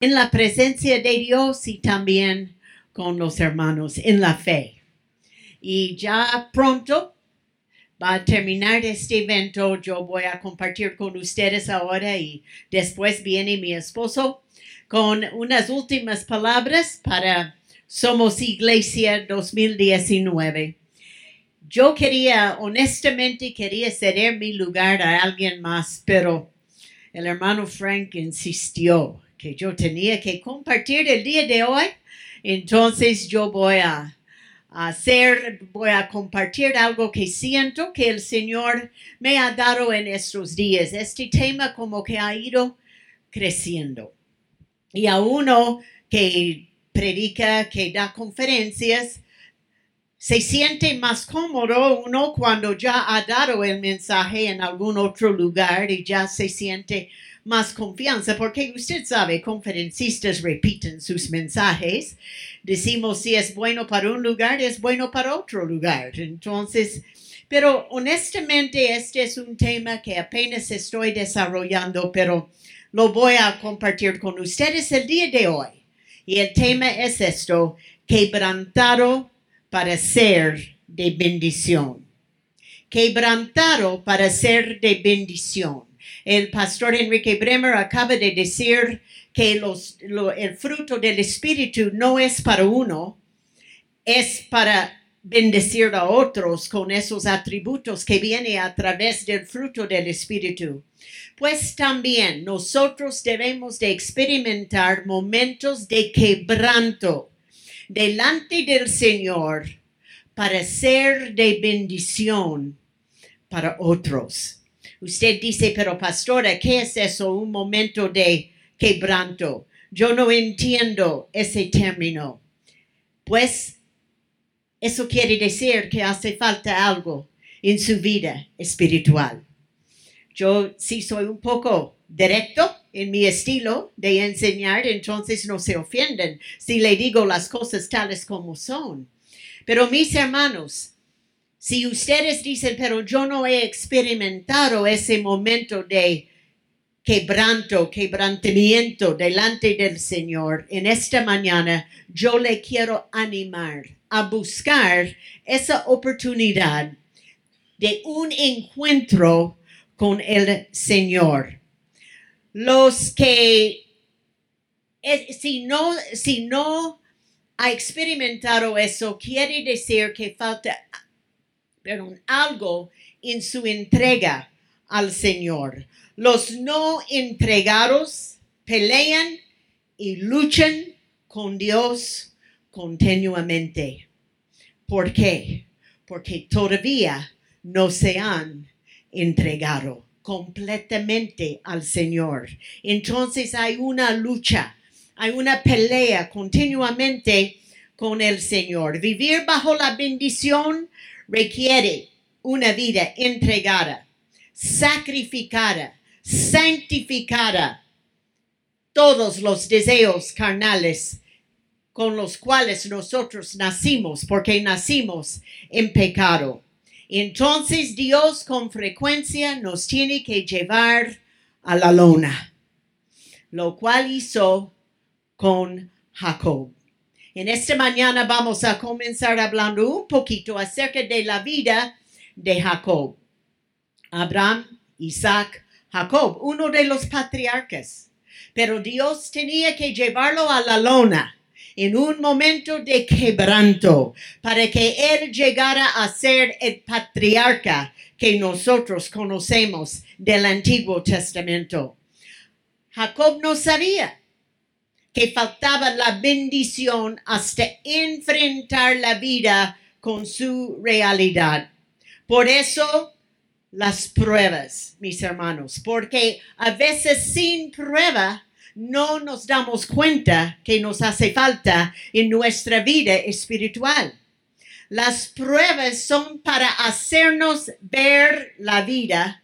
en la presencia de Dios y también con los hermanos en la fe. Y ya pronto va a terminar este evento. Yo voy a compartir con ustedes ahora y después viene mi esposo con unas últimas palabras para Somos Iglesia 2019. Yo quería, honestamente, quería ceder mi lugar a alguien más, pero el hermano Frank insistió que yo tenía que compartir el día de hoy. Entonces yo voy a hacer, voy a compartir algo que siento que el Señor me ha dado en estos días. Este tema como que ha ido creciendo. Y a uno que predica, que da conferencias, se siente más cómodo uno cuando ya ha dado el mensaje en algún otro lugar y ya se siente más confianza, porque usted sabe, conferencistas repiten sus mensajes. Decimos si es bueno para un lugar, es bueno para otro lugar. Entonces, pero honestamente este es un tema que apenas estoy desarrollando, pero lo voy a compartir con ustedes el día de hoy. Y el tema es esto, quebrantado para ser de bendición. Quebrantado para ser de bendición. El pastor Enrique Bremer acaba de decir que los, el fruto del Espíritu no es para uno, es para bendecir a otros con esos atributos que viene a través del fruto del Espíritu. Pues también nosotros debemos de experimentar momentos de quebranto delante del Señor para ser de bendición para otros. Usted dice, pero pastora, ¿qué es eso? Un momento de quebranto. Yo no entiendo ese término. Pues eso quiere decir que hace falta algo en su vida espiritual. Yo sí soy un poco directo en mi estilo de enseñar, entonces no se ofenden si le digo las cosas tales como son. Pero mis hermanos, si ustedes dicen, pero yo no he experimentado ese momento de quebranto, quebrantamiento delante del Señor, en esta mañana yo le quiero animar a buscar esa oportunidad de un encuentro con el Señor. Los que, eh, si no, si no ha experimentado eso, quiere decir que falta perdón, algo en su entrega al Señor. Los no entregados pelean y luchan con Dios continuamente. ¿Por qué? Porque todavía no se han entregado completamente al Señor. Entonces hay una lucha, hay una pelea continuamente con el Señor. Vivir bajo la bendición requiere una vida entregada, sacrificada, santificada. Todos los deseos carnales con los cuales nosotros nacimos, porque nacimos en pecado. Entonces Dios con frecuencia nos tiene que llevar a la lona, lo cual hizo con Jacob. En esta mañana vamos a comenzar hablando un poquito acerca de la vida de Jacob. Abraham, Isaac, Jacob, uno de los patriarcas. Pero Dios tenía que llevarlo a la lona en un momento de quebranto para que él llegara a ser el patriarca que nosotros conocemos del Antiguo Testamento. Jacob no sabía que faltaba la bendición hasta enfrentar la vida con su realidad. Por eso las pruebas, mis hermanos, porque a veces sin prueba no nos damos cuenta que nos hace falta en nuestra vida espiritual. Las pruebas son para hacernos ver la vida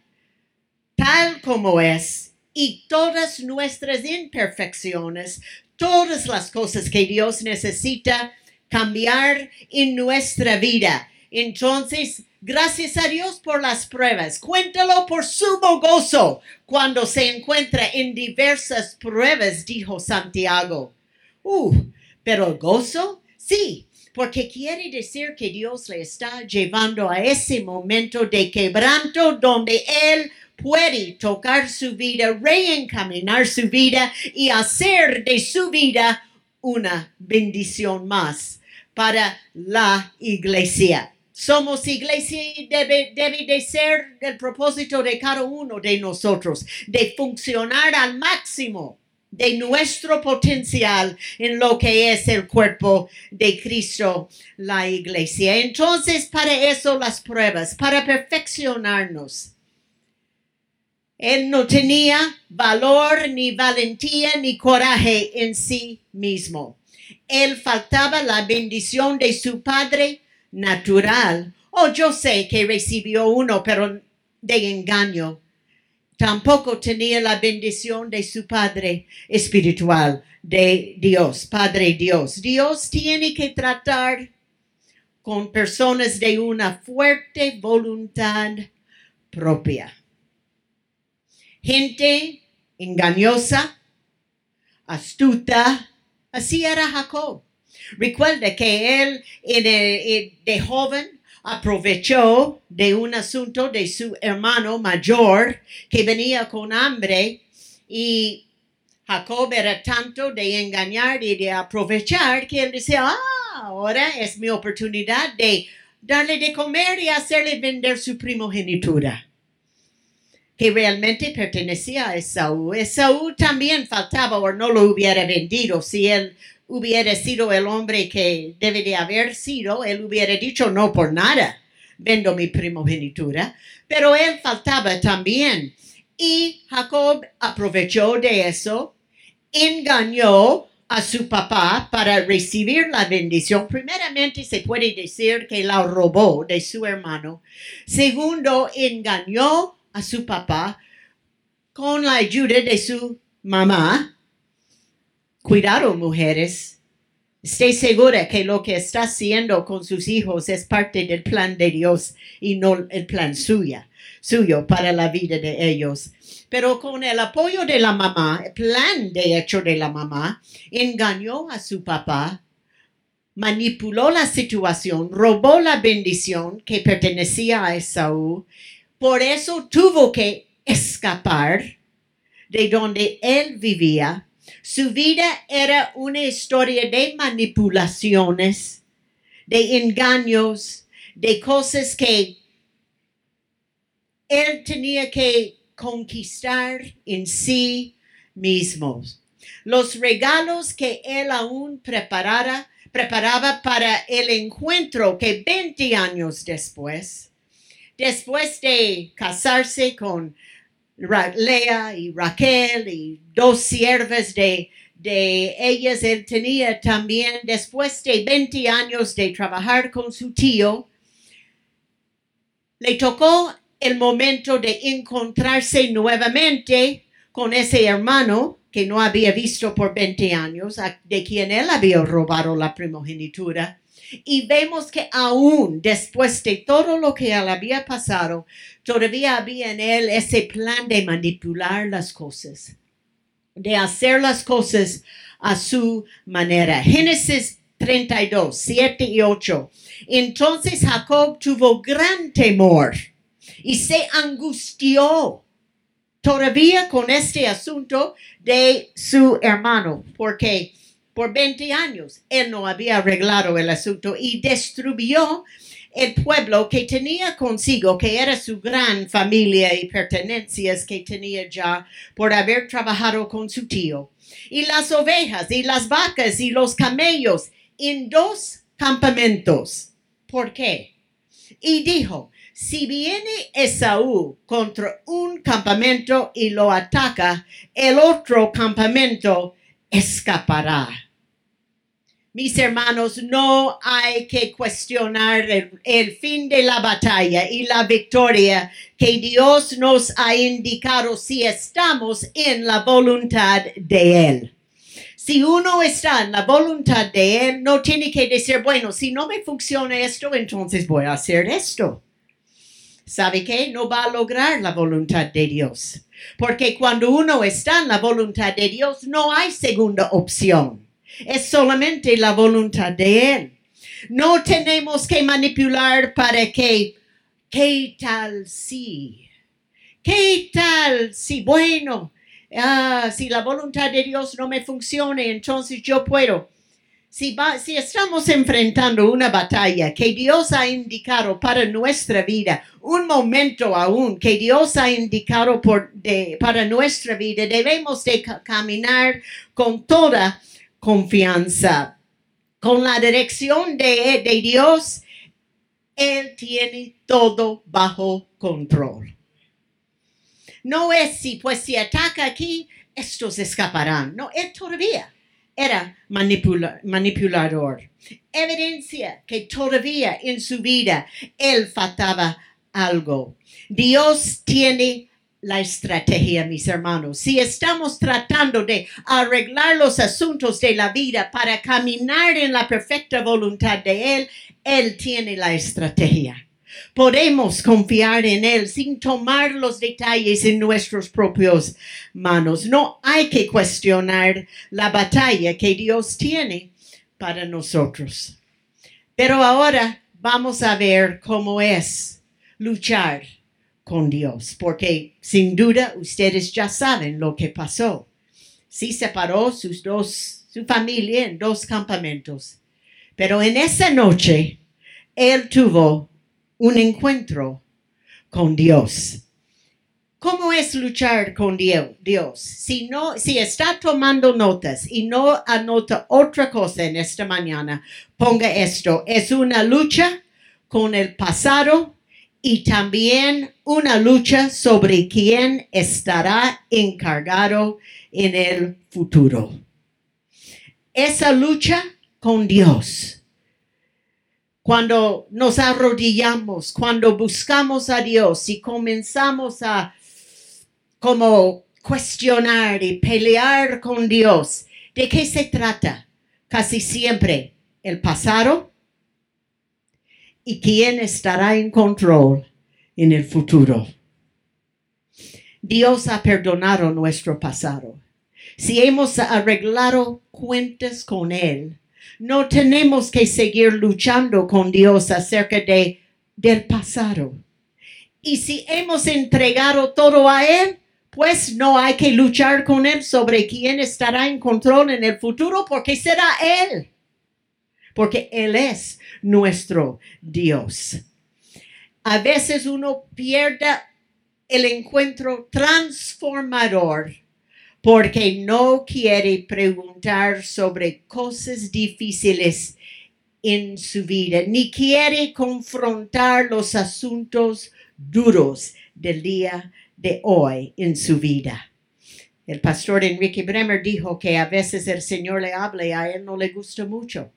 tal como es y todas nuestras imperfecciones, todas las cosas que Dios necesita cambiar en nuestra vida. Entonces, gracias a Dios por las pruebas. Cuéntalo por sumo gozo cuando se encuentra en diversas pruebas, dijo Santiago. Uh, pero el gozo, sí, porque quiere decir que Dios le está llevando a ese momento de quebranto donde Él puede tocar su vida, reencaminar su vida y hacer de su vida una bendición más para la iglesia. Somos iglesia y debe, debe de ser el propósito de cada uno de nosotros, de funcionar al máximo de nuestro potencial en lo que es el cuerpo de Cristo, la iglesia. Entonces, para eso las pruebas, para perfeccionarnos. Él no tenía valor, ni valentía, ni coraje en sí mismo. Él faltaba la bendición de su padre natural. Oh, yo sé que recibió uno, pero de engaño. Tampoco tenía la bendición de su Padre espiritual, de Dios, Padre Dios. Dios tiene que tratar con personas de una fuerte voluntad propia gente engañosa, astuta. Así era Jacob. Recuerda que él de joven aprovechó de un asunto de su hermano mayor que venía con hambre y Jacob era tanto de engañar y de aprovechar que él decía, ah, ahora es mi oportunidad de darle de comer y hacerle vender su primogenitura que realmente pertenecía a Esaú. Esaú también faltaba o no lo hubiera vendido si él hubiera sido el hombre que debe de haber sido, él hubiera dicho no por nada, vendo mi primogenitura, pero él faltaba también. Y Jacob aprovechó de eso, engañó a su papá para recibir la bendición. Primeramente se puede decir que la robó de su hermano. Segundo, engañó a su papá con la ayuda de su mamá. Cuidado, mujeres. Esté segura que lo que está haciendo con sus hijos es parte del plan de Dios y no el plan suya, suyo para la vida de ellos. Pero con el apoyo de la mamá, el plan de hecho de la mamá, engañó a su papá, manipuló la situación, robó la bendición que pertenecía a Esaú por eso tuvo que escapar de donde él vivía. Su vida era una historia de manipulaciones, de engaños, de cosas que él tenía que conquistar en sí mismo. Los regalos que él aún preparara, preparaba para el encuentro que 20 años después después de casarse con Lea y Raquel y dos siervas de, de ellas, él tenía también, después de 20 años de trabajar con su tío, le tocó el momento de encontrarse nuevamente con ese hermano que no había visto por 20 años, de quien él había robado la primogenitura. Y vemos que aún después de todo lo que él había pasado, todavía había en él ese plan de manipular las cosas, de hacer las cosas a su manera. Génesis 32, 7 y 8. Entonces Jacob tuvo gran temor y se angustió todavía con este asunto de su hermano, porque por 20 años. Él no había arreglado el asunto y destruyó el pueblo que tenía consigo, que era su gran familia y pertenencias que tenía ya por haber trabajado con su tío. Y las ovejas y las vacas y los camellos en dos campamentos. ¿Por qué? Y dijo, si viene Esaú contra un campamento y lo ataca, el otro campamento escapará. Mis hermanos, no hay que cuestionar el, fin de la batalla y la victoria que Dios nos ha indicado si estamos en la voluntad de Él. Si uno está en la voluntad de Él, no tiene que decir, bueno, si no me funciona esto, entonces voy a hacer esto. ¿sabe qué? No va a lograr la voluntad de Dios. Porque cuando uno está en la voluntad de Dios, no hay segunda opción. Es solamente la voluntad de Él. No tenemos que manipular para que, ¿qué tal si? ¿Qué tal si? Bueno, ah, si la voluntad de Dios no me funciona, entonces yo puedo. Si, si, estamos enfrentando una batalla que Dios ha indicado para nuestra vida, un momento aún que Dios ha indicado por de, para nuestra vida, debemos de caminar con toda confianza, con la dirección de, de Dios. Él tiene todo bajo control. No es si, pues si ataca aquí, estos escaparán. No, él todavía era manipulador. Evidencia que todavía en su vida él faltaba algo. Dios tiene la estrategia, mis hermanos. Si estamos tratando de arreglar los asuntos de la vida para caminar en la perfecta voluntad de Él, Él tiene la estrategia. Podemos confiar en Él sin tomar los detalles en nuestras propias manos. No hay que cuestionar la batalla que Dios tiene para nosotros. Pero ahora vamos a ver cómo es luchar con Dios, porque sin duda ustedes ya saben lo que pasó. Sí separó sus dos, su familia en dos campamentos. Pero en esa noche, él tuvo un encuentro con Dios. ¿Cómo es luchar con Dios? Si no, si está tomando notas y no anota otra cosa en esta mañana, ponga esto. Es una lucha con el pasado y también una lucha sobre quién estará encargado en el futuro. Esa lucha con Dios cuando nos arrodillamos, cuando buscamos a Dios y comenzamos a como cuestionar y pelear con Dios, ¿de qué se trata? Casi siempre el pasado y quién estará en control en el futuro. Dios ha perdonado nuestro pasado. Si hemos arreglado cuentas con Él, no tenemos que seguir luchando con Dios acerca de, del pasado. Y si hemos entregado todo a Él, pues no hay que luchar con Él sobre quién estará en control en el futuro, porque será Él. Porque Él es nuestro Dios. A veces uno pierde el encuentro transformador porque no quiere preguntar sobre cosas difíciles en su vida, ni quiere confrontar los asuntos duros del día de hoy en su vida. El pastor Enrique Bremer dijo que a veces el Señor le habla y a él no le gusta mucho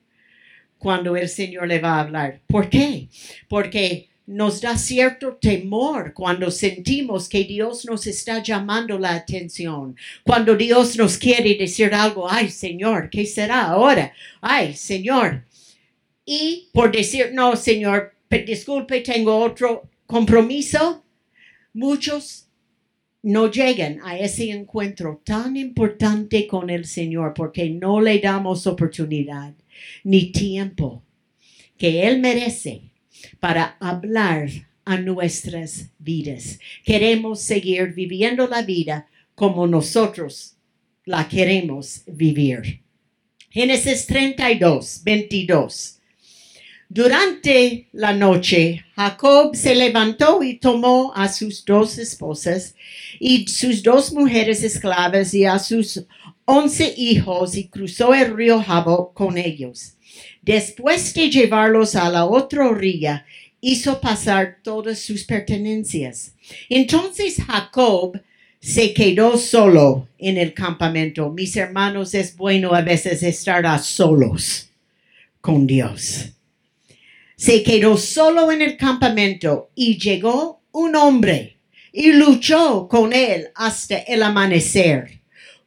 cuando el Señor le va a hablar. ¿Por qué? Porque nos da cierto temor cuando sentimos que Dios nos está llamando la atención. Cuando Dios nos quiere decir algo, ay Señor, ¿qué será ahora? Ay Señor. Y por decir, no Señor, disculpe, tengo otro compromiso, muchos no llegan a ese encuentro tan importante con el Señor porque no le damos oportunidad ni tiempo que Él merece para hablar a nuestras vidas. Queremos seguir viviendo la vida como nosotros la queremos vivir. Génesis 32, 22. Durante la noche, Jacob se levantó y tomó a sus dos esposas y sus dos mujeres esclavas y a sus once hijos y cruzó el río Jabo con ellos. Después de llevarlos a la otra orilla, hizo pasar todas sus pertenencias. Entonces Jacob se quedó solo en el campamento. Mis hermanos, es bueno a veces estar a solos con Dios. Se quedó solo en el campamento y llegó un hombre y luchó con él hasta el amanecer.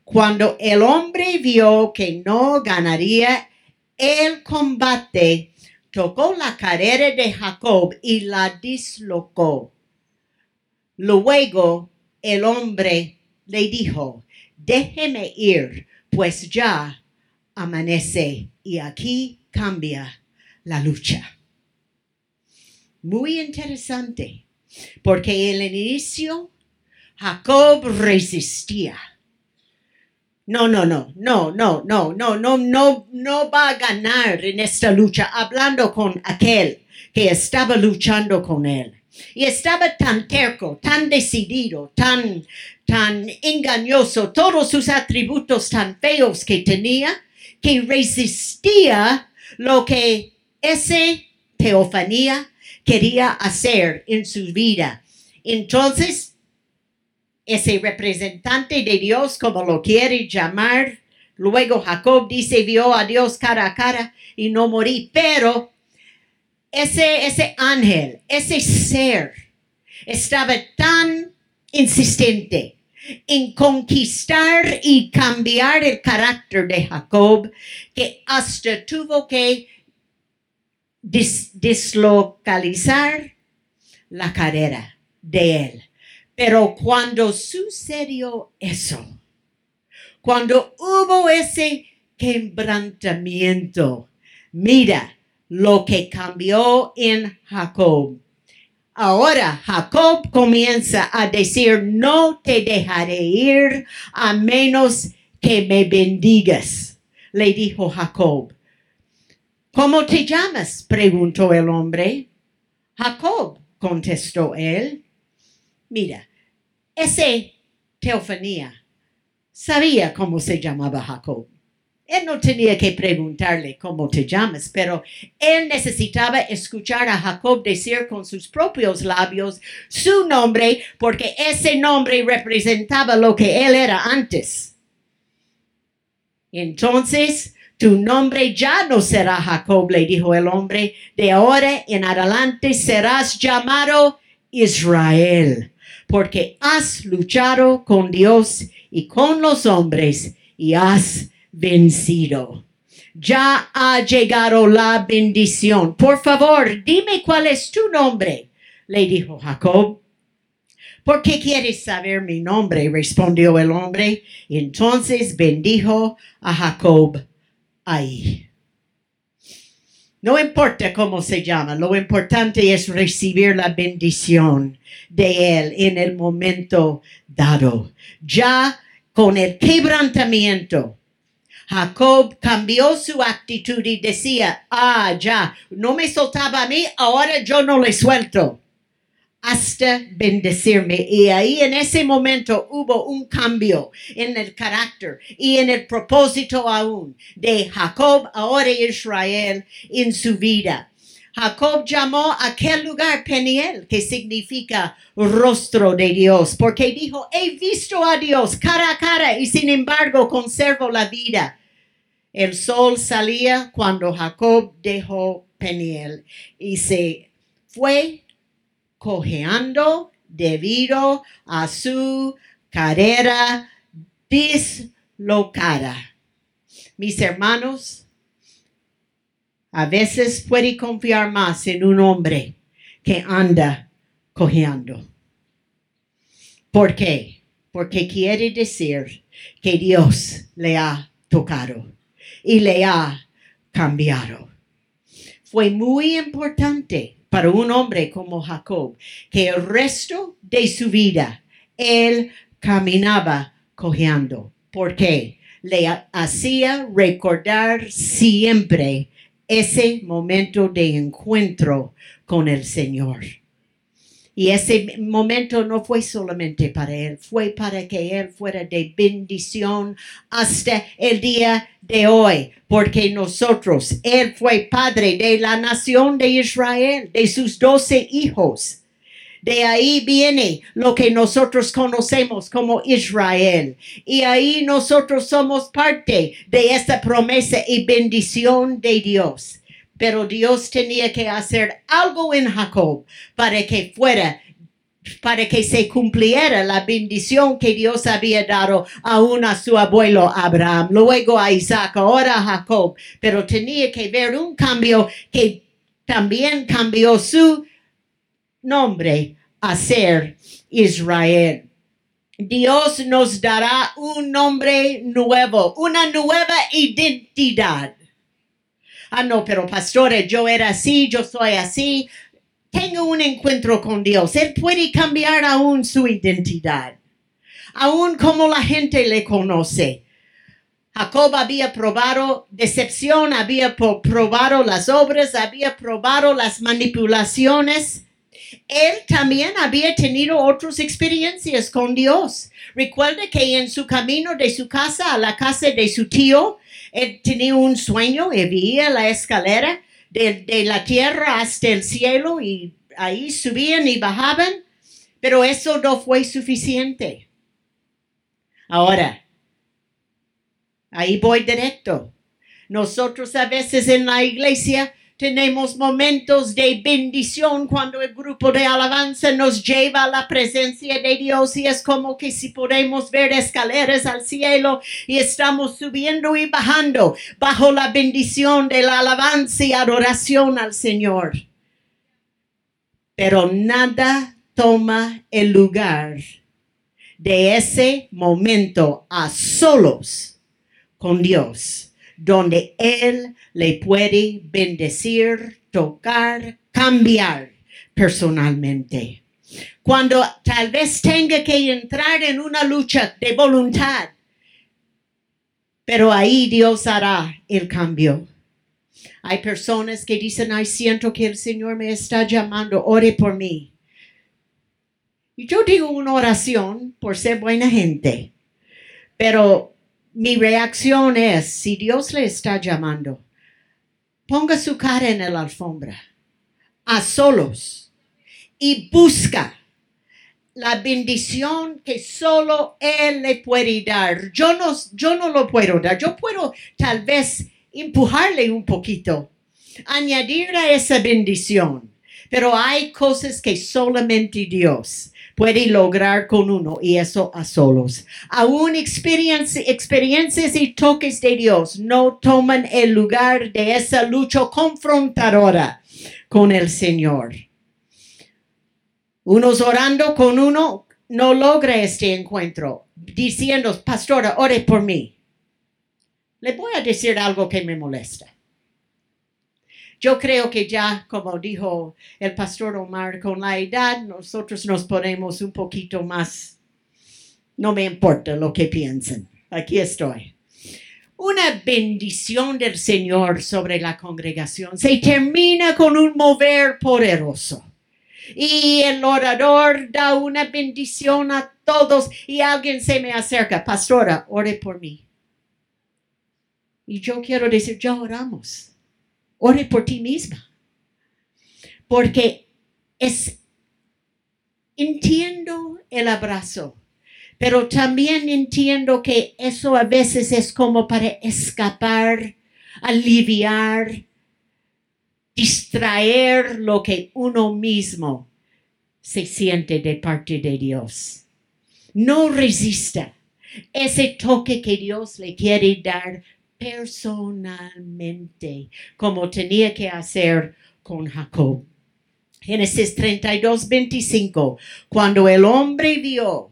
Cuando el hombre vio que no ganaría el combate, tocó la cadera de Jacob y la dislocó Luego el hombre le dijo, déjeme ir, pues ya amanece y aquí cambia la lucha. Muy interesante, porque en el inicio Jacob resistía. No, no, no, no, no, no, no, no, no, no va a ganar en esta lucha hablando con aquel que estaba luchando con él. Y estaba tan terco, tan decidido, tan, tan engañoso, todos sus atributos tan feos que tenía, que resistía lo que ese teofanía quería hacer en su vida. Entonces, ese representante de Dios, como lo quiere llamar, luego Jacob dice, vio a Dios cara a cara y no morí, pero ese, ese ángel, ese ser, estaba tan insistente en conquistar y cambiar el carácter de Jacob que hasta tuvo que deslocalizar la carrera de él. Pero cuando sucedió eso, cuando hubo ese quebrantamiento, mira lo que cambió en Jacob. Ahora Jacob comienza a decir, no te dejaré ir a menos que me bendigas, le dijo Jacob. ¿Cómo te llamas? preguntó el hombre. Jacob, contestó él. Mira, ese teofanía sabía cómo se llamaba Jacob. Él no tenía que preguntarle cómo te llamas, pero él necesitaba escuchar a Jacob decir con sus propios labios su nombre, porque ese nombre representaba lo que él era antes. Entonces, tu nombre ya no será Jacob, le dijo el hombre, de ahora en adelante serás llamado Israel, porque has luchado con Dios y con los hombres y has vencido. Ya ha llegado la bendición. Por favor, dime cuál es tu nombre, le dijo Jacob. ¿Por qué quieres saber mi nombre? respondió el hombre. Entonces bendijo a Jacob ahí. No importa cómo se llama, lo importante es recibir la bendición de Él en el momento dado. Ya con el quebrantamiento, Jacob cambió su actitud y decía, ah, ya, no me soltaba a mí, ahora yo no le suelto hasta bendecirme. Y ahí en ese momento hubo un cambio en el carácter y en el propósito aún de Jacob, ahora Israel, en su vida. Jacob llamó aquel lugar Peniel, que significa rostro de Dios, porque dijo, he visto a Dios cara a cara y sin embargo conservo la vida. El sol salía cuando Jacob dejó Peniel y se fue cojeando debido a su carrera dislocada. Mis hermanos, a veces puede confiar más en un hombre que anda cojeando. ¿Por qué? Porque quiere decir que Dios le ha tocado y le ha cambiado. Fue muy importante para un hombre como Jacob que el resto de su vida él caminaba cojeando. ¿Por qué? Le hacía recordar siempre ese momento de encuentro con el Señor. Y ese momento no fue solamente para él, fue para que él fuera de bendición hasta el día de hoy, porque nosotros, él fue padre de la nación de Israel, de sus doce hijos. De ahí viene lo que nosotros conocemos como Israel. Y ahí nosotros somos parte de esta promesa y bendición de Dios. Pero Dios tenía que hacer algo en Jacob para que fuera para que se cumpliera la bendición que Dios había dado aún a su abuelo Abraham, luego a Isaac, ahora a Jacob, pero tenía que ver un cambio que también cambió su nombre a ser Israel. Dios nos dará un nombre nuevo, una nueva identidad. Ah, no, pero pastores, yo era así, yo soy así. Tengo un encuentro con Dios. Él puede cambiar aún su identidad, aún como la gente le conoce. Jacob había probado decepción, había probado las obras, había probado las manipulaciones él también había tenido otras experiencias con Dios. Recuerda que en su camino de su casa a la casa de su tío, tenía un sueño y veía la escalera de, de la tierra hasta el cielo y ahí subían y bajaban, pero eso no fue suficiente. Ahora, ahí voy directo. Nosotros a veces en la iglesia tenemos momentos de bendición cuando el grupo de alabanza nos lleva a la presencia de Dios y es como que si podemos ver escaleras al cielo y estamos subiendo y bajando bajo la bendición de la alabanza y adoración al Señor. Pero nada toma el lugar de ese momento a solos con Dios donde Él le puede bendecir, tocar, cambiar personalmente. Cuando tal vez tenga que entrar en una lucha de voluntad, pero ahí Dios hará el cambio. Hay personas que dicen, ay, siento que el Señor me está llamando, ore por mí. Y yo digo una oración por ser buena gente, pero mi reacción es, si Dios le está llamando, ponga su cara en la alfombra, a solos, y busca la bendición que solo Él le puede dar. Yo no, yo no lo puedo dar. Yo puedo tal vez empujarle un poquito, añadir a esa bendición. Pero hay cosas que solamente Dios puede lograr con uno y eso a solos. Aún experiencias y toques de Dios no toman el lugar de esa lucha confrontadora con el Señor. Unos orando con uno no logra este encuentro, diciendo, pastora, ore por mí. Le voy a decir algo que me molesta. Yo creo que ya, como dijo el pastor Omar, con la edad nosotros nos ponemos un poquito más, no me importa lo que piensen, aquí estoy. Una bendición del Señor sobre la congregación se termina con un mover poderoso. Y el orador da una bendición a todos y alguien se me acerca, pastora, ore por mí. Y yo quiero decir, ya oramos ore por ti misma. Porque es, entiendo el abrazo, pero también entiendo que eso a veces es como para escapar, aliviar, distraer lo que uno mismo se siente de parte de Dios. No resista ese toque que Dios le quiere dar personalmente, como tenía que hacer con Jacob. Génesis 32, 25. Cuando el hombre vio,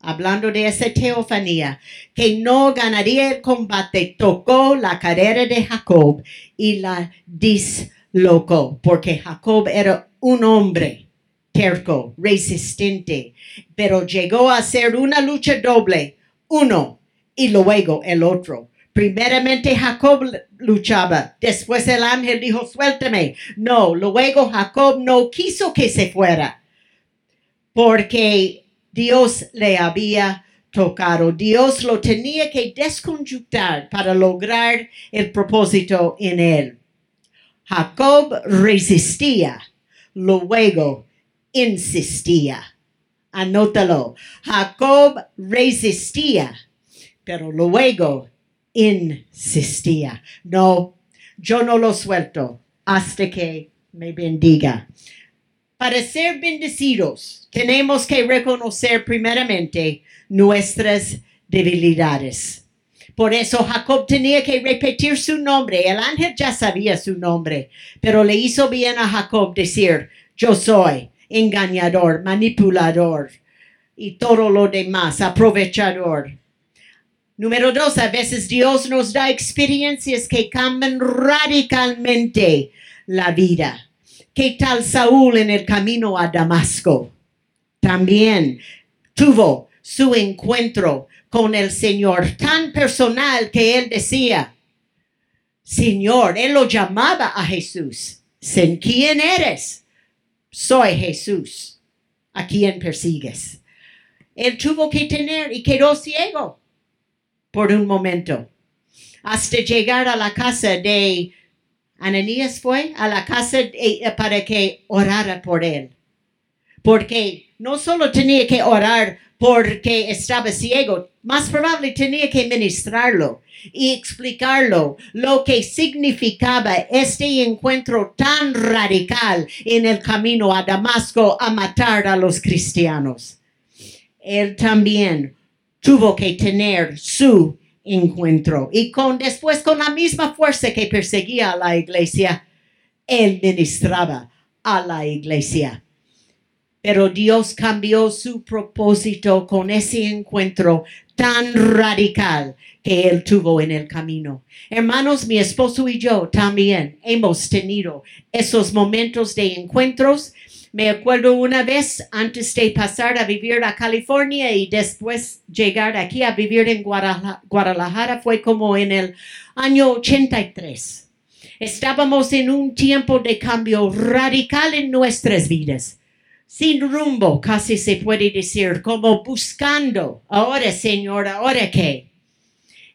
hablando de esa teofanía, que no ganaría el combate, tocó la cadera de Jacob y la dislocó, porque Jacob era un hombre terco, resistente, pero llegó a ser una lucha doble, uno y luego el otro. Primeramente Jacob luchaba, después el ángel dijo, suéltame. No, luego Jacob no quiso que se fuera, porque Dios le había tocado. Dios lo tenía que desconjunctar para lograr el propósito en él. Jacob resistía, luego insistía. Anótalo. Jacob resistía, pero luego insistía. No, yo no lo suelto hasta que me bendiga. Para ser bendecidos, tenemos que reconocer primeramente nuestras debilidades. Por eso Jacob tenía que repetir su nombre. El ángel ya sabía su nombre, pero le hizo bien a Jacob decir, yo soy engañador, manipulador y todo lo demás, aprovechador. Número dos, a veces Dios nos da experiencias que cambian radicalmente la vida. ¿Qué tal Saúl en el camino a Damasco? También tuvo su encuentro con el Señor tan personal que él decía, Señor, él lo llamaba a Jesús. ¿Quién eres? Soy Jesús. ¿A quién persigues? Él tuvo que tener y quedó ciego por un momento hasta llegar a la casa de Ananías fue a la casa para que orara por él. Porque no solo tenía que orar porque estaba ciego, más probable tenía que ministrarlo y explicarlo lo que significaba este encuentro tan radical en el camino a Damasco a matar a los cristianos. Él también tuvo que tener su encuentro y con después con la misma fuerza que perseguía a la iglesia, él ministraba a la iglesia. Pero Dios cambió su propósito con ese encuentro tan radical que él tuvo en el camino. Hermanos, mi esposo y yo también hemos tenido esos momentos de encuentros me acuerdo una vez antes de pasar a vivir a California y después llegar aquí a vivir en Guadalajara fue como en el año 83. Estábamos en un tiempo de cambio radical en nuestras vidas. Sin rumbo, casi se puede decir, como buscando, ahora Señor, ahora qué.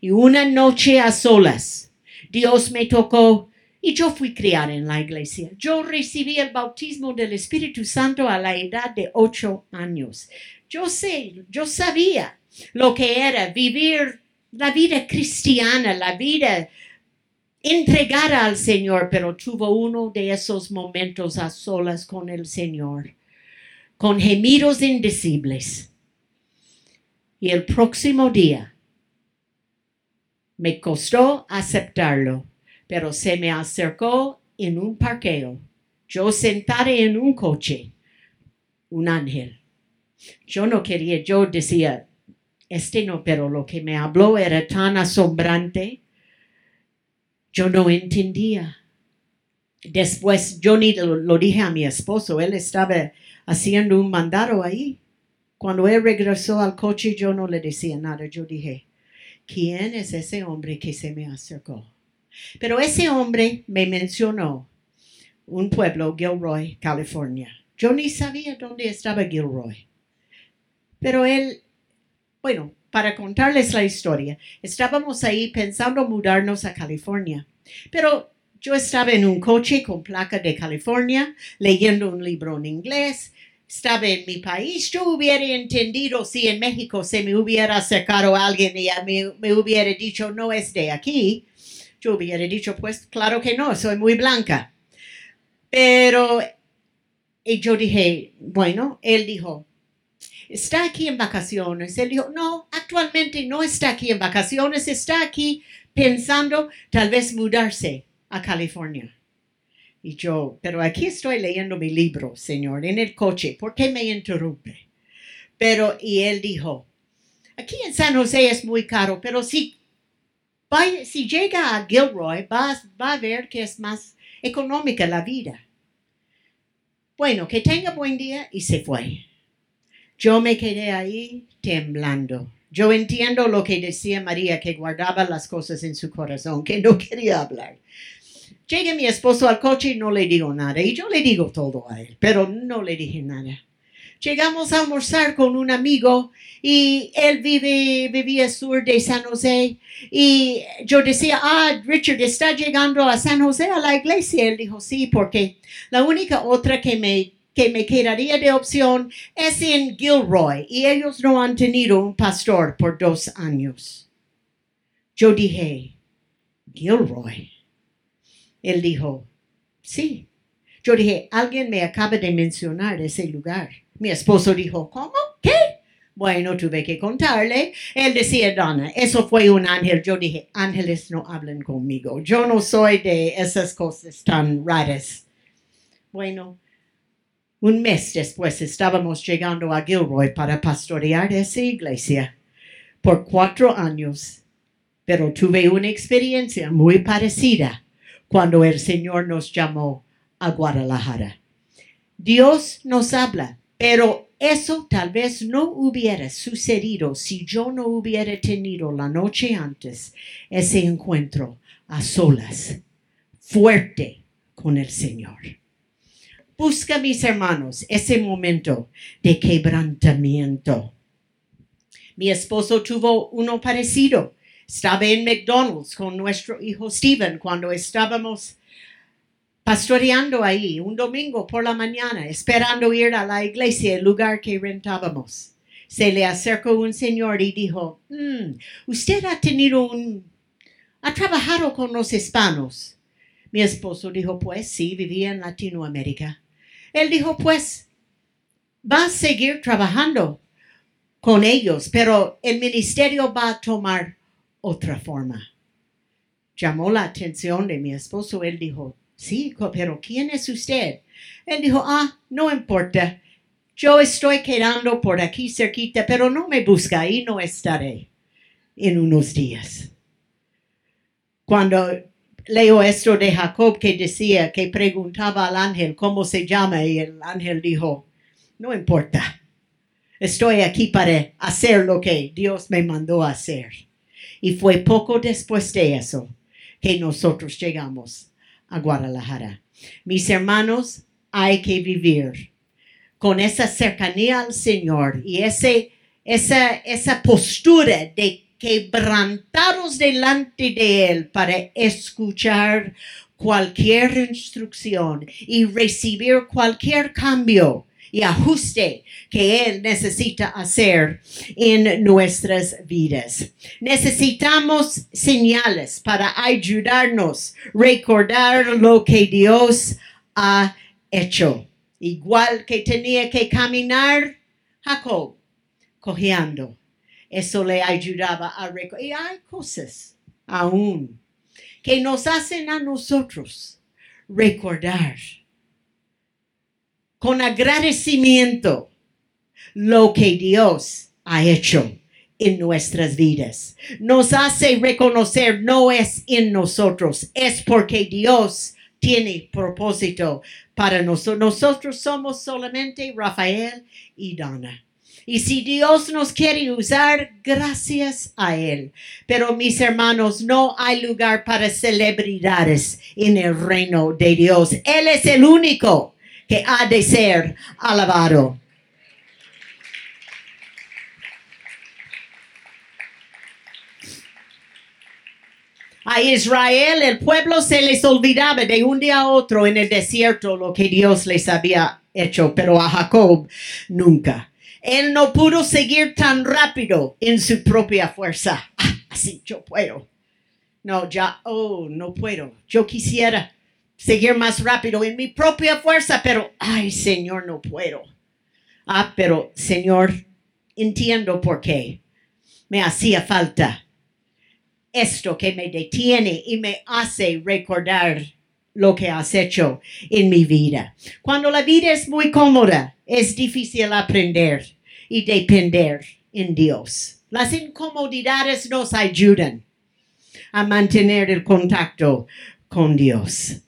Y una noche a solas, Dios me tocó y yo fui criada en la iglesia. Yo recibí el bautismo del Espíritu Santo a la edad de ocho años. Yo sé, yo sabía lo que era vivir la vida cristiana, la vida entregada al Señor, pero tuvo uno de esos momentos a solas con el Señor, con gemidos indecibles. Y el próximo día me costó aceptarlo pero se me acercó en un parqueo. Yo sentada en un coche, un ángel. Yo no quería, yo decía, este no, pero lo que me habló era tan asombrante. Yo no entendía. Después yo ni lo, lo, dije a mi esposo, él estaba haciendo un mandado ahí. Cuando él regresó al coche yo no le decía nada, yo dije, ¿quién es ese hombre que se me acercó? Pero ese hombre me mencionó un pueblo, Gilroy, California. Yo ni sabía dónde estaba Gilroy. Pero él, bueno, para contarles la historia, estábamos ahí pensando mudarnos a California. Pero yo estaba en un coche con placa de California, leyendo un libro en inglés. Estaba en mi país. Yo hubiera entendido si en México se me hubiera acercado alguien y me, me hubiera dicho, no es de aquí. Yo hubiera dicho, pues claro que no, soy muy blanca. Pero y yo dije, bueno, él dijo, está aquí en vacaciones. Él dijo, no, actualmente no está aquí en vacaciones, está aquí pensando tal vez mudarse a California. Y yo, pero aquí estoy leyendo mi libro, señor, en el coche, ¿por qué me interrumpe? Pero, y él dijo, aquí en San José es muy caro, pero sí si llega a Gilroy, va, va a ver que es más económica la vida. Bueno, que tenga buen día y se fue. Yo me quedé ahí temblando. Yo entiendo lo que decía María, que guardaba las cosas en su corazón, que no quería hablar. Llega mi esposo al coche y no le digo nada. Y yo le digo todo a él, pero no le dije nada. Llegamos a almorzar con un amigo y él vive, vivía sur de San José. Y yo decía, ah, Richard, ¿está llegando a San José a la iglesia? Él dijo, sí, porque la única otra que me, que me quedaría de opción es en Gilroy y ellos no han tenido un pastor por dos años. Yo dije, Gilroy. Él dijo, sí. Yo dije, alguien me acaba de mencionar ese lugar. Mi esposo dijo, ¿cómo? ¿Qué? Bueno, tuve que contarle. Él decía, Donna, eso fue un ángel. Yo dije, ángeles no hablan conmigo. Yo no soy de esas cosas tan raras. Bueno, Un mes después estábamos llegando a Gilroy para pastorear esa iglesia por cuatro años, pero tuve una experiencia muy parecida cuando el Señor nos llamó a Guadalajara. Dios nos habla, pero eso tal vez no hubiera sucedido si yo no hubiera tenido la noche antes ese encuentro a solas, fuerte con el Señor. Busca, mis hermanos, ese momento de quebrantamiento. Mi esposo tuvo uno parecido. Estaba en McDonald's con nuestro hijo Steven cuando estábamos pastoreando ahí un domingo por la mañana, esperando ir a la iglesia, el lugar que rentábamos. Se le acercó un señor y dijo, "Mm, usted ha tenido un, ha trabajado con los hispanos. Mi esposo dijo, pues sí, vivía en Latinoamérica. Él dijo, pues, va a seguir trabajando con ellos, pero el ministerio va a tomar otra forma. Llamó la atención de mi esposo. Él dijo, sí, pero ¿quién es usted? Él dijo, ah, no importa. Yo estoy quedando por aquí cerquita, pero no me busca y no estaré en unos días. Cuando leo esto de Jacob que decía, que preguntaba al ángel cómo se llama y el ángel dijo, no importa, estoy aquí para hacer lo que Dios me mandó hacer. Y fue poco después de eso que nosotros llegamos a Guadalajara. Mis hermanos, hay que vivir con esa cercanía al Señor y esa, esa postura de quebrantados delante de Él para escuchar cualquier instrucción y recibir cualquier cambio y ajuste que Él necesita hacer en nuestras vidas. Necesitamos señales para ayudarnos a recordar lo que Dios ha hecho. Igual que tenía que caminar Jacob, cojeando eso le ayudaba a recordar. Y hay cosas aún que nos hacen a nosotros recordar con agradecimiento lo que Dios ha hecho en nuestras vidas. Nos hace reconocer no es en nosotros, es porque Dios tiene propósito para nosotros. Nosotros somos solamente Rafael y Donna. Y si Dios nos quiere usar, gracias a Él. Pero mis hermanos, no hay lugar para celebridades en el reino de Dios. Él es el único que ha de ser alabado. A Israel, el pueblo se les olvidaba de un día a otro en el desierto lo que Dios les había hecho, pero a Jacob nunca. Él no pudo seguir tan rápido en su propia fuerza. Ah, así yo puedo. No, ya, oh, no puedo. Yo quisiera seguir más rápido en mi propia fuerza, pero, ay, Señor, no puedo. Ah, pero, Señor, entiendo por qué. Me hacía falta esto que me detiene y me hace recordar lo que has hecho en mi vida. Cuando la vida es muy cómoda, es difícil aprender y depender en Dios. Las incomodidades nos ayudan a mantener el contacto con Dios.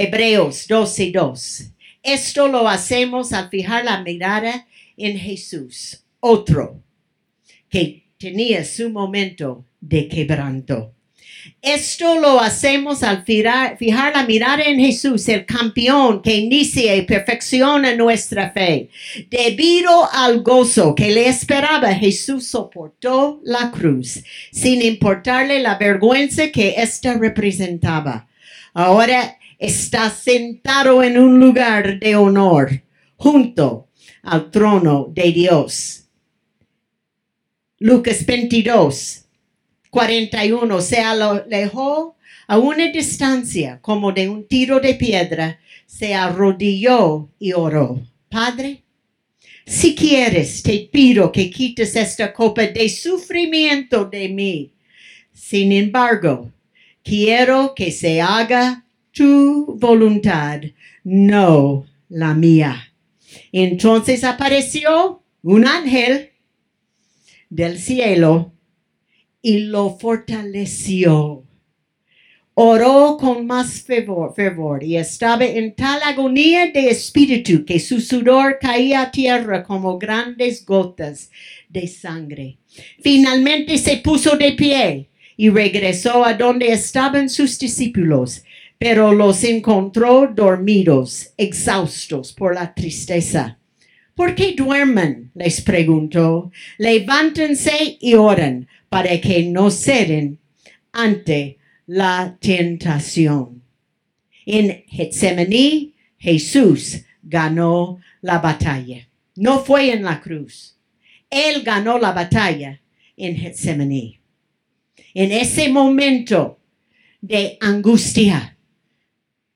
Hebreos 12:2. Esto lo hacemos al fijar la mirada en Jesús, otro que tenía su momento de quebranto. Esto lo hacemos al fijar, la mirada en Jesús, el campeón que inicia y perfecciona nuestra fe. Debido al gozo que le esperaba, Jesús soportó la cruz, sin importarle la vergüenza que ésta representaba. Ahora está sentado en un lugar de honor, junto al trono de Dios. Lucas 22 41 se alejó a una distancia como de un tiro de piedra, se arrodilló y oró. Padre, si quieres, te pido que quites esta copa de sufrimiento de mí. Sin embargo, quiero que se haga tu voluntad, no la mía. Entonces apareció un ángel del cielo y lo fortaleció. Oró con más fervor, fervor, y estaba en tal agonía de espíritu que su sudor caía a tierra como grandes gotas de sangre. Finalmente se puso de pie y regresó a donde estaban sus discípulos, pero los encontró dormidos, exhaustos por la tristeza. ¿Por qué duermen? les preguntó. Levántense y oren para que no ceden ante la tentación. En Getsemaní, Jesús ganó la batalla. No fue en la cruz. Él ganó la batalla en Getsemaní. En ese momento de angustia,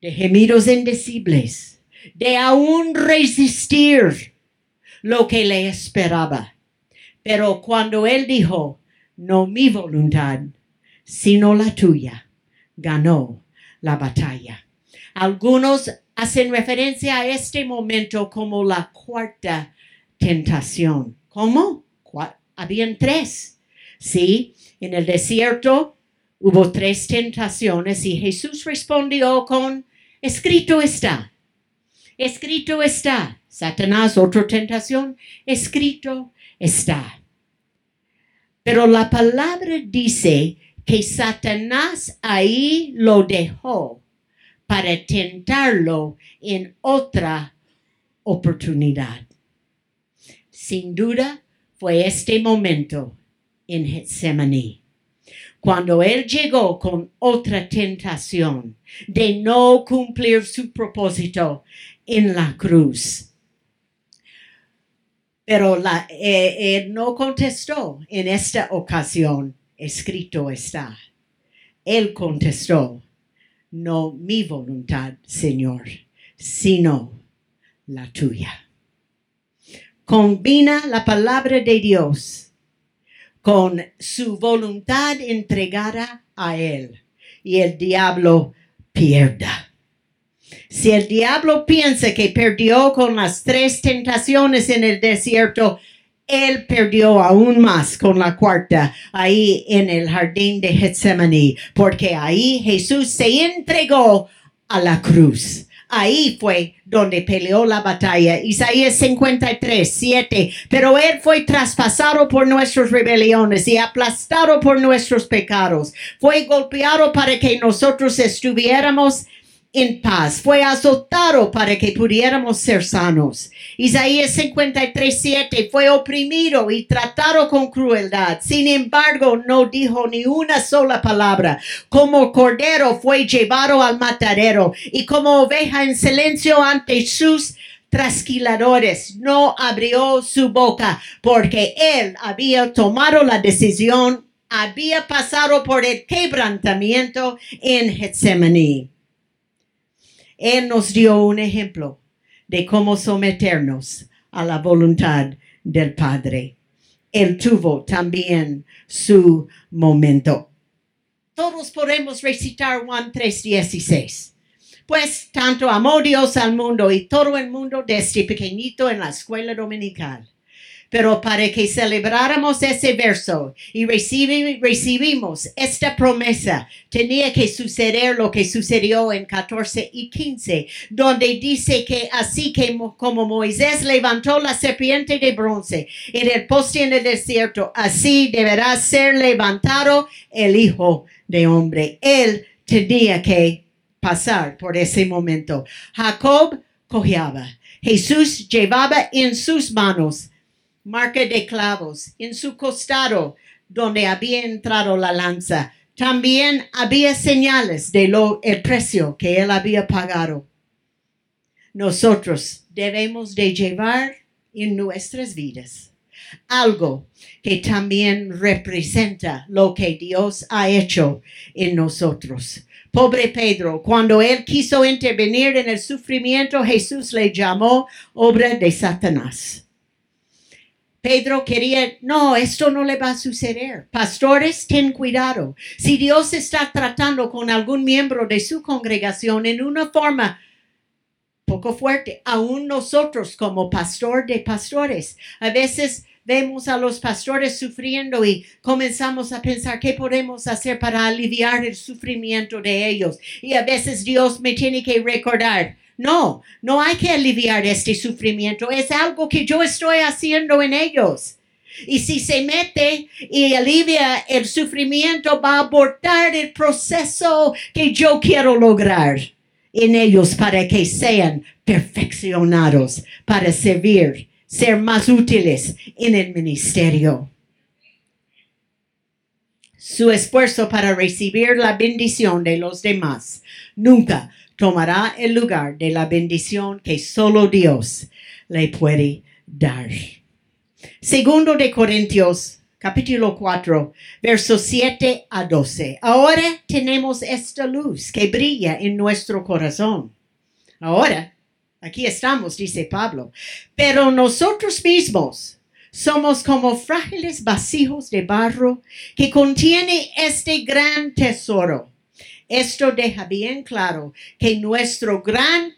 de gemidos indecibles, de aún resistir lo que le esperaba. Pero cuando él dijo, no mi voluntad, sino la tuya, ganó la batalla. Algunos hacen referencia a este momento como la cuarta tentación. ¿Cómo? Habían tres. Sí, en el desierto hubo tres tentaciones y Jesús respondió con, escrito está, escrito está. Satanás, otra tentación, escrito está. Pero la palabra dice que Satanás ahí lo dejó para tentarlo en otra oportunidad. Sin duda fue este momento en Getsemaní, cuando él llegó con otra tentación de no cumplir su propósito en la cruz. Pero eh, él no contestó en esta ocasión, escrito está. Él contestó, no mi voluntad, Señor, sino la tuya. Combina la palabra de Dios con su voluntad entregada a Él y el diablo pierda. Si el diablo piensa que perdió con las tres tentaciones en el desierto, él perdió aún más con la cuarta ahí en el jardín de Getsemaní, porque ahí Jesús se entregó a la cruz. Ahí fue donde peleó la batalla. Isaías 53, 7. Pero Él fue traspasado por nuestras rebeliones y aplastado por nuestros pecados. Fue golpeado para que nosotros estuviéramos en paz. Fue azotado para que pudiéramos ser sanos. Isaías 53, 7 fue oprimido y tratado con crueldad. Sin embargo, no dijo ni una sola palabra. Como cordero fue llevado al matadero y como oveja en silencio ante sus trasquiladores. No abrió su boca porque él había tomado la decisión, había pasado por el quebrantamiento en Getsemaní. Él nos dio un ejemplo de cómo someternos a la voluntad del Padre. Él tuvo también su momento. Todos podemos recitar Juan 3:16. Pues tanto amó Dios al mundo y todo el mundo desde pequeñito en la escuela dominical pero para que celebráramos ese verso y recibimos esta promesa, tenía que suceder lo que sucedió en 14 y 15, donde dice que así como Moisés levantó la serpiente de bronce en el poste en el desierto, así deberá ser levantado el Hijo de Hombre. Él tenía que pasar por ese momento. Jacob cojeaba. Jesús llevaba en sus manos marca de clavos en su costado donde había entrado la lanza. También había señales de lo el precio que él había pagado. Nosotros debemos de llevar en nuestras vidas algo que también representa lo que Dios ha hecho en nosotros. Pobre Pedro, cuando él quiso intervenir en el sufrimiento, Jesús le llamó obra de Satanás. Pedro quería, no, esto no le va a suceder. Pastores, ten cuidado. Si Dios está tratando con algún miembro de su congregación en una forma poco fuerte. Aún nosotros como pastor de pastores, a veces vemos a los pastores sufriendo y comenzamos a pensar qué podemos hacer para aliviar el sufrimiento de ellos. Y a veces Dios me tiene que recordar, no, no hay que aliviar este sufrimiento, es algo que yo estoy haciendo en ellos. Y si se mete y alivia el sufrimiento, va a abortar el proceso que yo quiero lograr en ellos para que sean perfeccionados, para servir, ser más útiles en el ministerio. Su esfuerzo para recibir la bendición de los demás nunca tomará el lugar de la bendición que solo Dios le puede dar. Segundo de Corintios, capítulo 4, versos 7 a 12. Ahora tenemos esta luz que brilla en nuestro corazón. Ahora, aquí estamos, dice Pablo. Pero nosotros mismos somos como frágiles vasijos de barro que contiene este gran tesoro. Esto deja bien claro que nuestro gran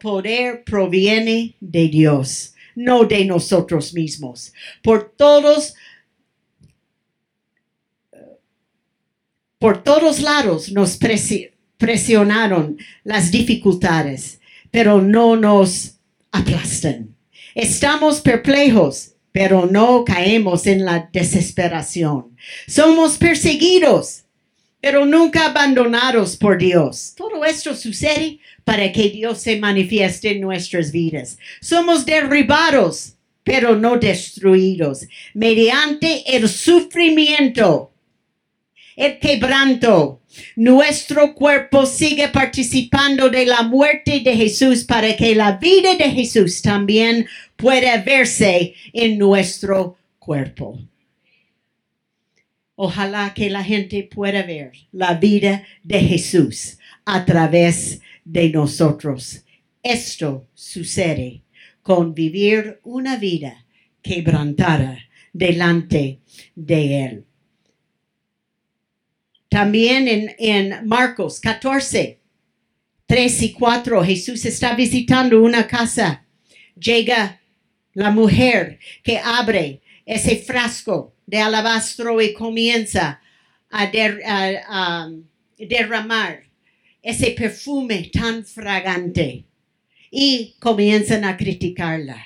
poder proviene de Dios no de nosotros mismos. Por todos, por todos lados nos presionaron las dificultades, pero no nos aplastan. Estamos perplejos, pero no caemos en la desesperación. Somos perseguidos, pero nunca abandonados por Dios. Todo esto sucede para que Dios se manifieste en nuestras vidas. Somos derribados, pero no destruidos, mediante el sufrimiento, el quebranto. Nuestro cuerpo sigue participando de la muerte de Jesús para que la vida de Jesús también pueda verse en nuestro cuerpo. Ojalá que la gente pueda ver la vida de Jesús a través de nosotros. Esto sucede con vivir una vida quebrantada delante de Él. También en, en Marcos 14, 3 y 4, Jesús está visitando una casa. Llega la mujer que abre ese frasco de alabastro y comienza a, derramar ese perfume tan fragante y comienzan a criticarla.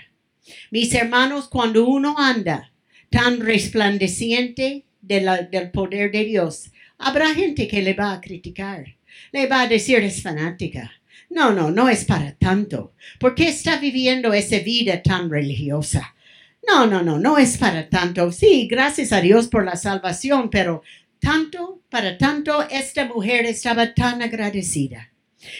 Mis hermanos, cuando uno anda tan resplandeciente del poder de Dios, habrá gente que le va a criticar. Le va a decir es fanática. No, no, no es para tanto. ¿Por qué está viviendo esa vida tan religiosa? No, no, no, no es para tanto. Sí, gracias a Dios por la salvación, pero tanto, para tanto, esta mujer estaba tan agradecida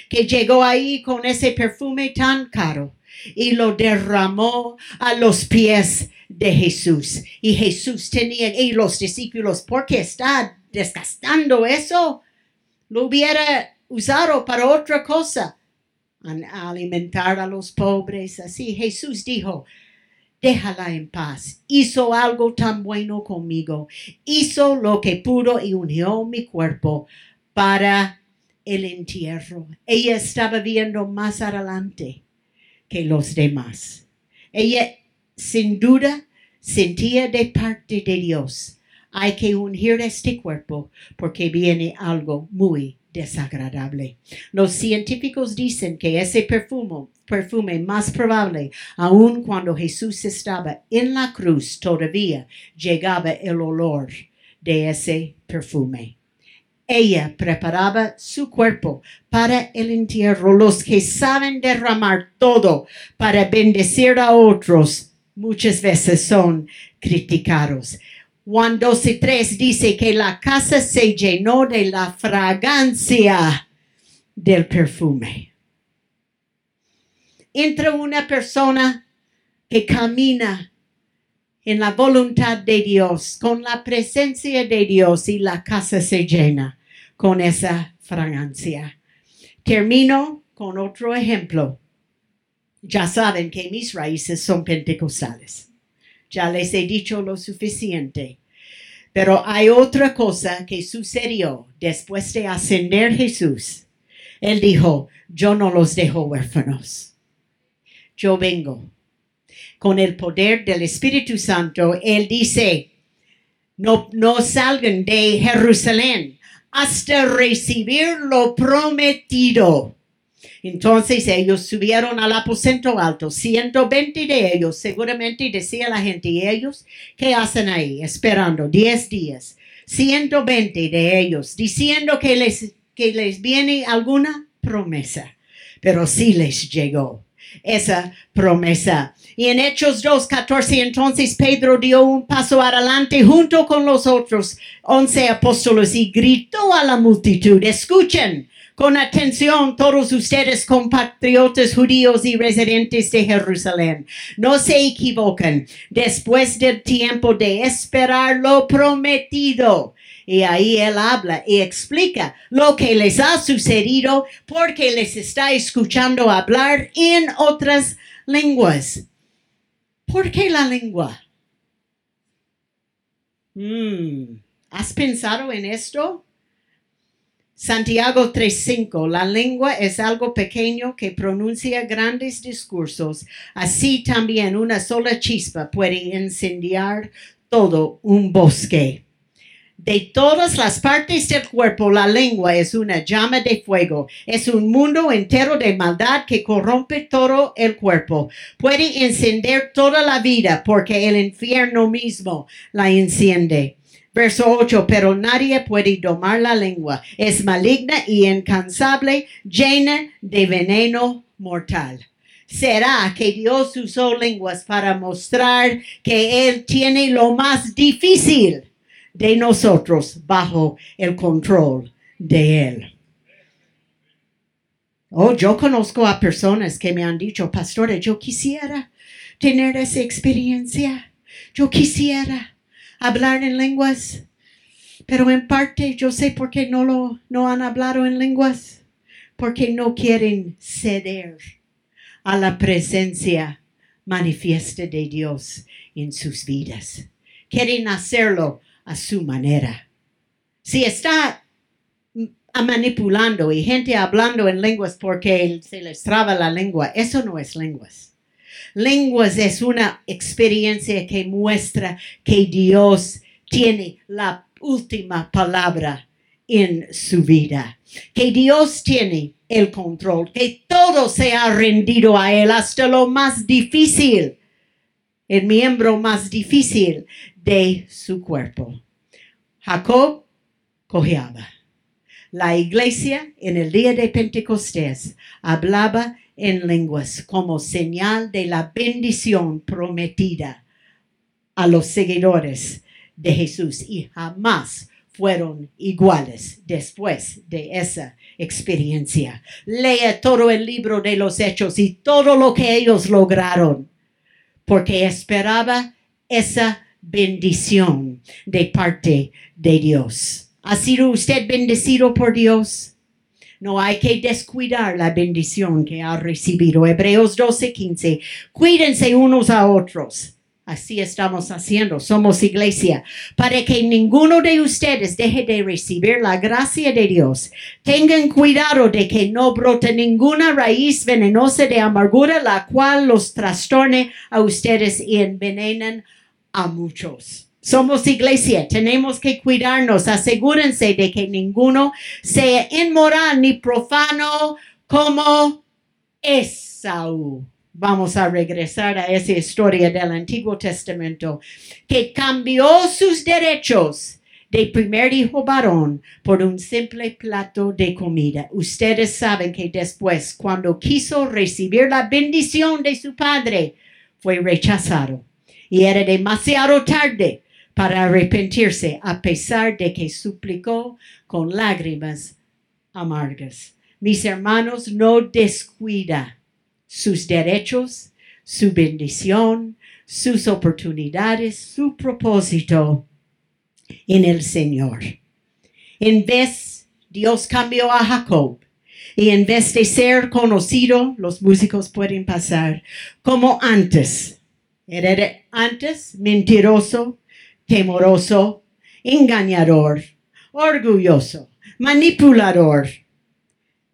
que llegó ahí con ese perfume tan caro y lo derramó a los pies de Jesús. Y Jesús tenía, y los discípulos, ¿por qué está desgastando eso? Lo hubiera usado para otra cosa, alimentar a los pobres, así. Jesús dijo, déjala en paz. Hizo algo tan bueno conmigo. Hizo lo que pudo y unió mi cuerpo para el entierro. Ella estaba viendo más adelante que los demás. Ella sin duda sentía de parte de Dios. Hay que ungir este cuerpo porque viene algo muy desagradable. Los científicos dicen que ese perfume, perfume más probable, aun cuando Jesús estaba en la cruz, todavía llegaba el olor de ese perfume. Ella preparaba su cuerpo para el entierro. Los que saben derramar todo para bendecir a otros muchas veces son criticados. Juan 12.3 dice que la casa se llenó de la fragancia del perfume. Entre una persona que camina en la voluntad de Dios, con la presencia de Dios y la casa se llena con esa fragancia. Termino con otro ejemplo. Ya saben que mis raíces son pentecostales. Ya les he dicho lo suficiente. Pero hay otra cosa que sucedió después de ascender Jesús. Él dijo, yo no los dejo huérfanos. yo vengo. Con el poder del Espíritu Santo, Él dice, no, salgan de Jerusalén hasta recibir lo prometido. Entonces ellos subieron al aposento alto, 120 de ellos, seguramente decía la gente, ¿y ellos qué hacen ahí? Esperando 10 días. 120 de ellos, diciendo que les, que les viene alguna promesa, pero sí les llegó esa promesa. Y en Hechos 2.14 entonces Pedro dio un paso adelante junto con los otros once apóstoles y gritó a la multitud, escuchen con atención todos ustedes compatriotas judíos y residentes de Jerusalén. No se equivoquen. Después del tiempo de esperar lo prometido. Y ahí él habla y explica lo que les ha sucedido porque les está escuchando hablar en otras lenguas. ¿Por qué la lengua? Hmm, ¿Has pensado en esto? Santiago 3:5, la lengua es algo pequeño que pronuncia grandes discursos. Así también una sola chispa puede incendiar todo un bosque. De todas las partes del cuerpo, la lengua es una llama de fuego. Es un mundo entero de maldad que corrompe todo el cuerpo. Puede encender toda la vida porque el infierno mismo la enciende. Verso 8, pero nadie puede domar la lengua. Es maligna y incansable, llena de veneno mortal. ¿Será que Dios usó lenguas para mostrar que Él tiene lo más difícil de nosotros bajo el control de Él? Oh, yo conozco a personas que me han dicho, pastores, yo quisiera tener esa experiencia. Yo quisiera hablar en lenguas, pero en parte yo sé por qué no lo no han hablado en lenguas, porque no quieren ceder a la presencia manifiesta de Dios en sus vidas. Quieren hacerlo a su manera. Si está manipulando y gente hablando en lenguas porque se les traba la lengua, eso no es lenguas. Lenguas es una experiencia que muestra que Dios tiene la última palabra en su vida, que Dios tiene el control, que todo se ha rendido a Él hasta lo más difícil, el miembro más difícil de su cuerpo. Jacob cojeaba. La iglesia en el día de Pentecostés hablaba en lenguas como señal de la bendición prometida a los seguidores de Jesús y jamás fueron iguales después de esa experiencia. Lea todo el libro de los hechos y todo lo que ellos lograron, porque esperaba esa bendición de parte de Dios. ¿Ha sido usted bendecido por Dios? No hay que descuidar la bendición que ha recibido. Hebreos 12, 15. Cuídense unos a otros. Así estamos haciendo. Somos iglesia. Para que ninguno de ustedes deje de recibir la gracia de Dios. Tengan cuidado de que no brote ninguna raíz venenosa de amargura, la cual los trastorne a ustedes y envenenen a muchos. Somos iglesia, tenemos que cuidarnos. Asegúrense de que ninguno sea inmoral ni profano como Esaú. Vamos a regresar a esa historia del Antiguo Testamento, que cambió sus derechos de primer hijo varón por un simple plato de comida. Ustedes saben que después, cuando quiso recibir la bendición de su padre, fue rechazado. Y era demasiado tarde para arrepentirse a pesar de que suplicó con lágrimas amargas. Mis hermanos, no descuida sus derechos, su bendición, sus oportunidades, su propósito en el Señor. En vez, Dios cambió a Jacob. Y en vez de ser conocido, los músicos pueden pasar como antes. Era antes mentiroso, temoroso, engañador, orgulloso, manipulador.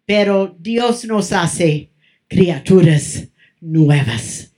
Pero Dios nos hace criaturas nuevas.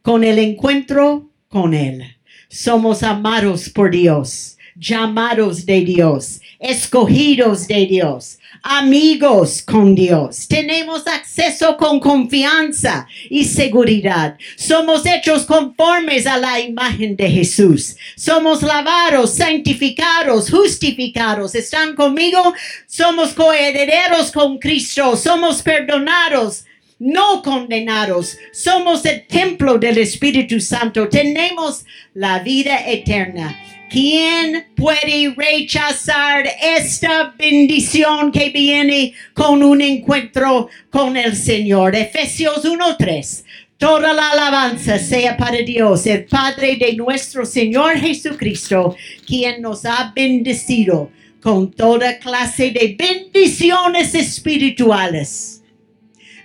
Con el encuentro con Él, somos amados por Dios, llamados de Dios, escogidos de Dios, amigos con Dios. Tenemos acceso con confianza y seguridad. Somos hechos conformes a la imagen de Jesús. Somos lavados, santificados, justificados. ¿Están conmigo? Somos coherederos con Cristo. Somos perdonados no condenados. Somos el templo del Espíritu Santo. Tenemos la vida eterna. ¿Quién puede rechazar esta bendición que viene con un encuentro con el Señor? Efesios 1.3. Toda la alabanza sea para Dios, el Padre de nuestro Señor Jesucristo, quien nos ha bendecido con toda clase de bendiciones espirituales.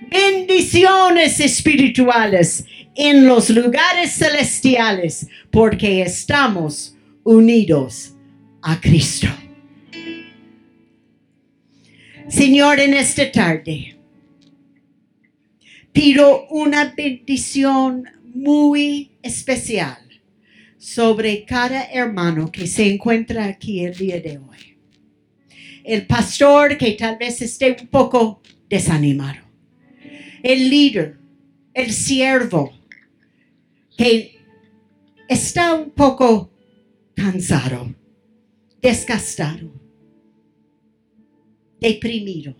Bendiciones espirituales en los lugares celestiales, porque estamos unidos a Cristo. Señor, en esta tarde pido una bendición muy especial sobre cada hermano que se encuentra aquí el día de hoy. El pastor que tal vez esté un poco desanimado. El líder, el siervo que está un poco cansado, desgastado, deprimido.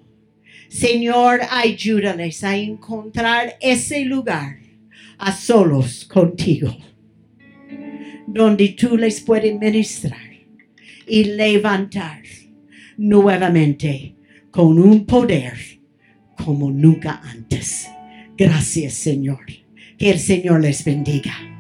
Señor, ayúdales a encontrar ese lugar a solos contigo, donde tú les puedes ministrar y levantar nuevamente con un poder como nunca antes. Gracias, Señor. Que el Señor les bendiga.